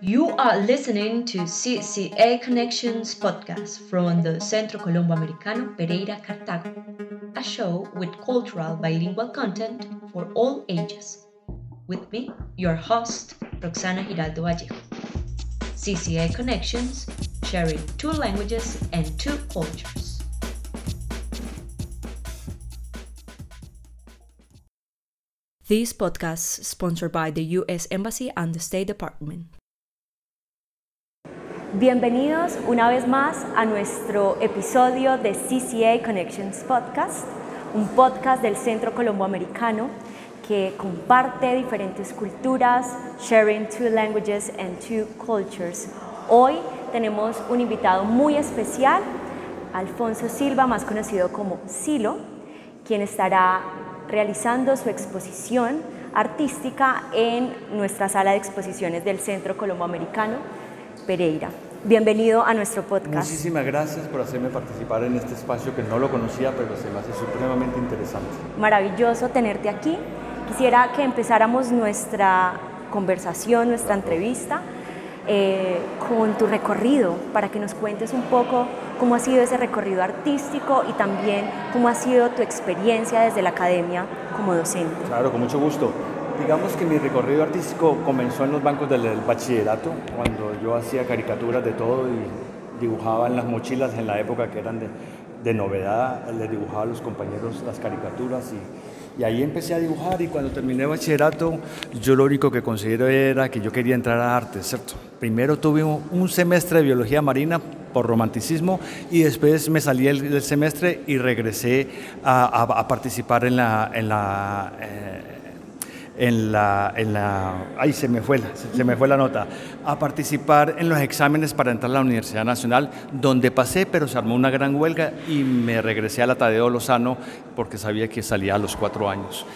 You are listening to CCA Connections podcast from the Centro Colombo Americano Pereira Cartago, a show with cultural bilingual content for all ages. With me, your host, Roxana Giraldo Vallejo. CCA Connections, sharing two languages and two cultures. Sponsored by the U.S. Embassy and the State Department. Bienvenidos una vez más a nuestro episodio de CCA Connections Podcast, un podcast del Centro Colombo Americano que comparte diferentes culturas, sharing two languages and two cultures. Hoy tenemos un invitado muy especial, Alfonso Silva, más conocido como Silo, quien estará realizando su exposición artística en nuestra sala de exposiciones del Centro Colombo Americano Pereira. Bienvenido a nuestro podcast. Muchísimas gracias por hacerme participar en este espacio que no lo conocía, pero se me hace supremamente interesante. Maravilloso tenerte aquí. Quisiera que empezáramos nuestra conversación, nuestra entrevista, eh, con tu recorrido, para que nos cuentes un poco cómo ha sido ese recorrido artístico y también cómo ha sido tu experiencia desde la academia como docente. Claro, con mucho gusto. Digamos que mi recorrido artístico comenzó en los bancos del, bachillerato, cuando yo hacía caricaturas de todo y dibujaba en las mochilas en la época que eran de, de novedad, les dibujaba a los compañeros las caricaturas y, y, ahí empecé a dibujar y cuando terminé bachillerato yo lo único que considero era que yo quería entrar a arte, ¿cierto? Primero tuve un, semestre de biología marina por romanticismo y después me salí del, semestre y regresé a, participar en la... En la eh, en la, en la ay se me fue se me fue la nota. A participar en los exámenes para entrar a la Universidad Nacional donde pasé pero se armó una gran huelga y me regresé a la Tadeo Lozano porque sabía que salía a los cuatro años.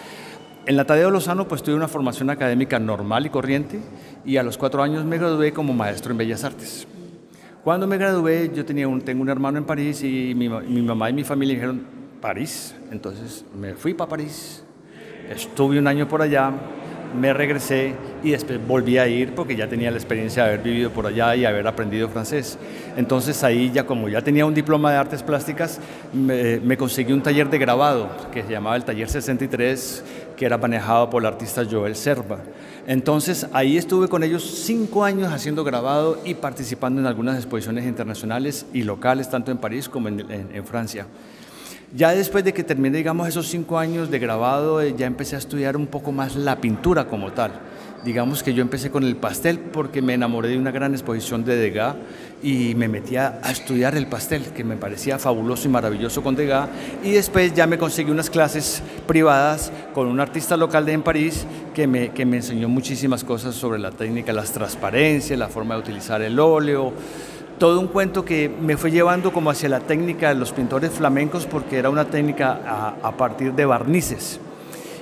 En la Tadeo Lozano pues tuve una formación académica normal y corriente y a los cuatro años me gradué como maestro en Bellas Artes. Cuando me gradué yo tenía un, tengo un hermano en París y mi, mi mamá y mi familia dijeron París entonces me fui para París Estuve un año por allá, me regresé y después volví a ir porque ya tenía la experiencia de haber vivido por allá y haber aprendido francés. Entonces ahí ya como ya tenía un diploma de artes plásticas, me, conseguí un taller de grabado que se llamaba el Taller 63, que era manejado por el artista Joel Serva. Entonces ahí estuve con ellos cinco años haciendo grabado y participando en algunas exposiciones internacionales y locales, tanto en París como en Francia. Ya después de que terminé, digamos, esos cinco años de grabado, eh, ya empecé a estudiar un poco más la pintura como tal. Digamos que yo empecé con el pastel porque me enamoré de una gran exposición de Degas y me metí a, estudiar el pastel, que me parecía fabuloso y maravilloso con Degas. Y después ya me conseguí unas clases privadas con un artista local de en París que me, que me enseñó muchísimas cosas sobre la técnica, las transparencias, la forma de utilizar el óleo, todo un cuento que me fue llevando como hacia la técnica de los pintores flamencos porque era una técnica a, partir de barnices.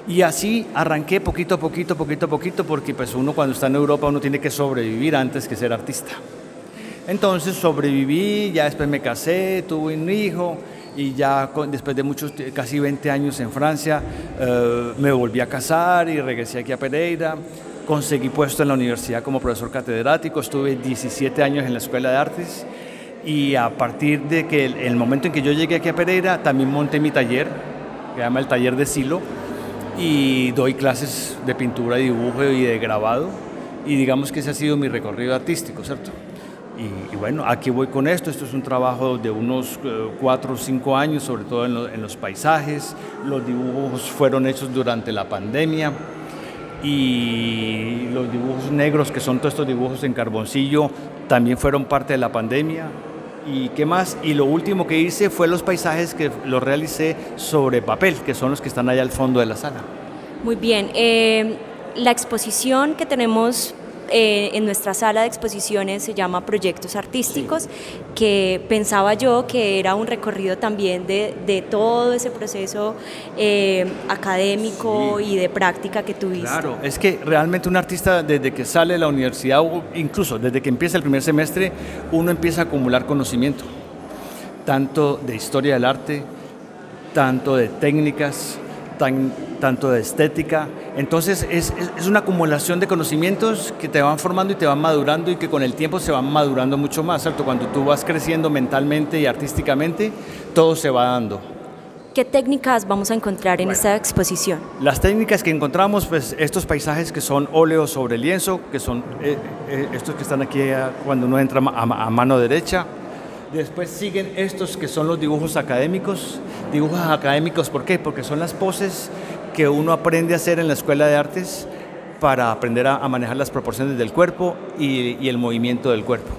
Y así arranqué poquito a poquito, poquito a poquito, porque pues uno cuando está en Europa uno tiene que sobrevivir antes que ser artista. Entonces sobreviví, ya después me casé, tuve un hijo y ya después de muchos, casi 20 años en Francia, eh, me volví a casar y regresé aquí a Pereira conseguí puesto en la universidad como profesor catedrático, estuve 17 años en la Escuela de Artes y a partir de que el, momento en que yo llegué aquí a Pereira también monté mi taller, que se llama el taller de Silo, y doy clases de pintura, dibujo y de grabado, y digamos que ese ha sido mi recorrido artístico, ¿cierto? Y, bueno, aquí voy con esto, esto es un trabajo de unos uh, cuatro o cinco años, sobre todo en los paisajes, los dibujos fueron hechos durante la pandemia, y los dibujos negros, que son todos estos dibujos en carboncillo, también fueron parte de la pandemia. ¿Y qué más? Y lo último que hice fue los paisajes que los realicé sobre papel, que son los que están allá al fondo de la sala. Muy bien. Eh, la exposición que tenemos eh, en nuestra sala de exposiciones se llama Proyectos Artísticos, sí. que pensaba yo que era un recorrido también de, de todo ese proceso eh, académico sí. y de práctica que tuviste. Claro, es que realmente un artista desde que sale de la universidad, o incluso desde que empieza el primer semestre, uno empieza a acumular conocimiento, tanto de historia del arte, tanto de técnicas, tan, tanto de estética. Entonces es, es, una acumulación de conocimientos que te van formando y te van madurando y que con el tiempo se van madurando mucho más, ¿cierto? Cuando tú vas creciendo mentalmente y artísticamente, todo se va dando. ¿Qué técnicas vamos a encontrar en esta exposición? Las técnicas que encontramos, pues estos paisajes que son óleos sobre lienzo, que son eh, eh, estos que están aquí cuando uno entra a, mano derecha. Después siguen estos que son los dibujos académicos. Dibujos académicos, ¿por qué? Porque son las poses que uno aprende a hacer en la escuela de artes para aprender a, manejar las proporciones del cuerpo y, el movimiento del cuerpo.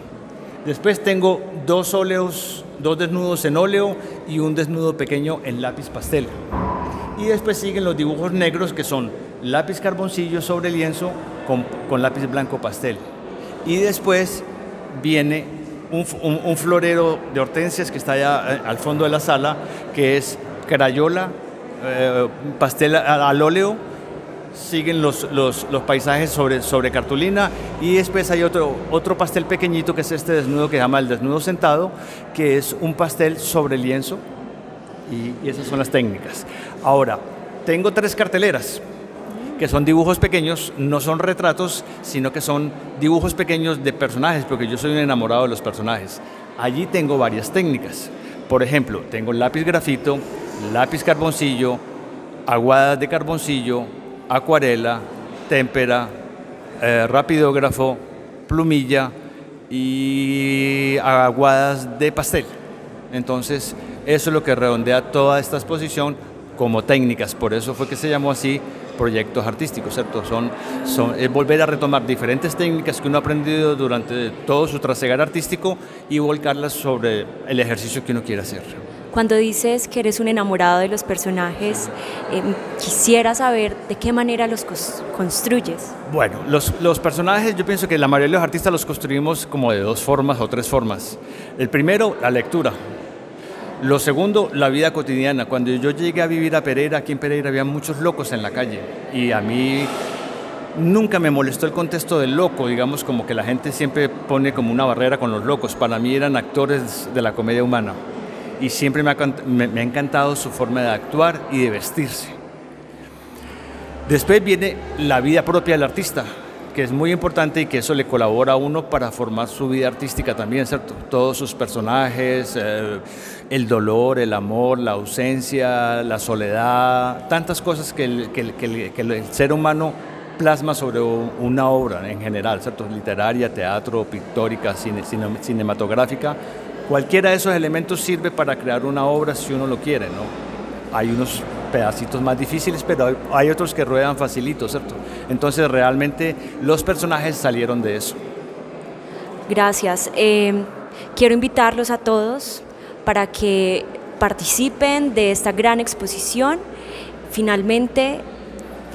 Después tengo dos óleos dos desnudos en óleo y un desnudo pequeño en lápiz pastel. Y después siguen los dibujos negros que son lápiz carboncillo sobre lienzo con, lápiz blanco pastel. Y después viene un, florero de hortensias que está allá eh, al fondo de la sala, que es crayola, eh, pastel al óleo siguen los, los, los, paisajes sobre, sobre cartulina y después hay otro, otro pastel pequeñito que es este desnudo que se llama el desnudo sentado, que es un pastel sobre lienzo y, esas son las técnicas. Ahora, tengo tres carteleras que son dibujos pequeños, no son retratos, sino que son dibujos pequeños de personajes, porque yo soy un enamorado de los personajes. Allí tengo varias técnicas. Por ejemplo, tengo lápiz grafito, lápiz carboncillo, aguadas de carboncillo, acuarela, témpera, eh, rapidógrafo, plumilla y aguadas de pastel. Entonces, eso es lo que redondea toda esta exposición como técnicas. Por eso fue que se llamó así proyectos artísticos, ¿cierto? Son, son, es volver a retomar diferentes técnicas que uno ha aprendido durante todo su trasegar artístico y volcarlas sobre el ejercicio que uno quiere hacer. Cuando dices que eres un enamorado de los personajes, em, quisiera saber de qué manera los construyes. Bueno, los, los, personajes yo pienso que la mayoría de los artistas los construimos como de dos formas o tres formas. El primero, la lectura. Lo segundo, la vida cotidiana. Cuando yo llegué a vivir a Pereira, aquí en Pereira había muchos locos en la calle y a mí nunca me molestó el contexto del loco, digamos como que la gente siempre pone como una barrera con los locos. Para mí eran actores de la comedia humana y siempre me ha, encantado su forma de actuar y de vestirse. Después viene la vida propia del artista, que es muy importante y que eso le colabora a uno para formar su vida artística también, ¿cierto? Todos sus personajes, eh, el dolor, el amor, la ausencia, la soledad, tantas cosas que el, ser humano plasma sobre una obra en general, ¿cierto? Literaria, teatro, pictórica, cine, cinematográfica, Cualquiera de esos elementos sirve para crear una obra si uno lo quiere, ¿no? Hay unos pedacitos más difíciles, pero hay otros que ruedan facilito, ¿cierto? Entonces realmente los personajes salieron de eso. Gracias. Em, quiero invitarlos a todos para que participen de esta gran exposición. Finalmente,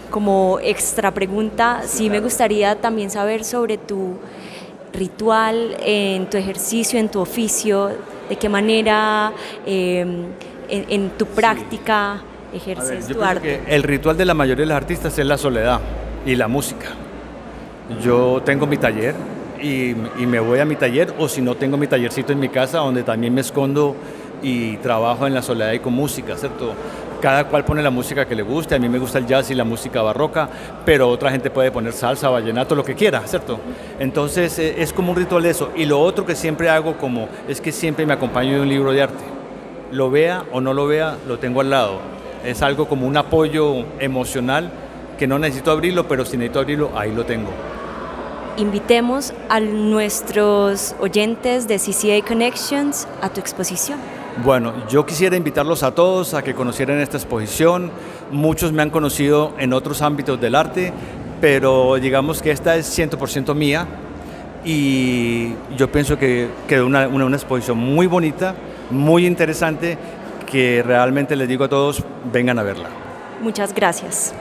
como extra pregunta, sí me gustaría también saber sobre tu ritual en tu ejercicio, en tu oficio, de qué manera em, en, tu práctica ejerces tu arte. el ritual de la mayoría de los artistas es la soledad y la música. Yo tengo mi taller y, y me voy a mi taller o si no tengo mi tallercito en mi casa donde también me escondo y trabajo en la soledad y con música, ¿cierto? cada cual pone la música que le guste, a mí me gusta el jazz y la música barroca, pero otra gente puede poner salsa, vallenato, lo que quiera, ¿cierto? Entonces eh, es como un ritual eso. Y lo otro que siempre hago como es que siempre me acompaño de un libro de arte. Lo vea o no lo vea, lo tengo al lado. Es algo como un apoyo emocional que no necesito abrirlo, pero si necesito abrirlo, ahí lo tengo. Invitemos a nuestros oyentes de CCA Connections a tu exposición. Bueno, yo quisiera invitarlos a todos a que conocieran esta exposición. Muchos me han conocido en otros ámbitos del arte, pero digamos que esta es 100% mía y yo pienso que quedó una, una, exposición muy bonita, muy interesante, que realmente les digo a todos, vengan a verla. Muchas gracias.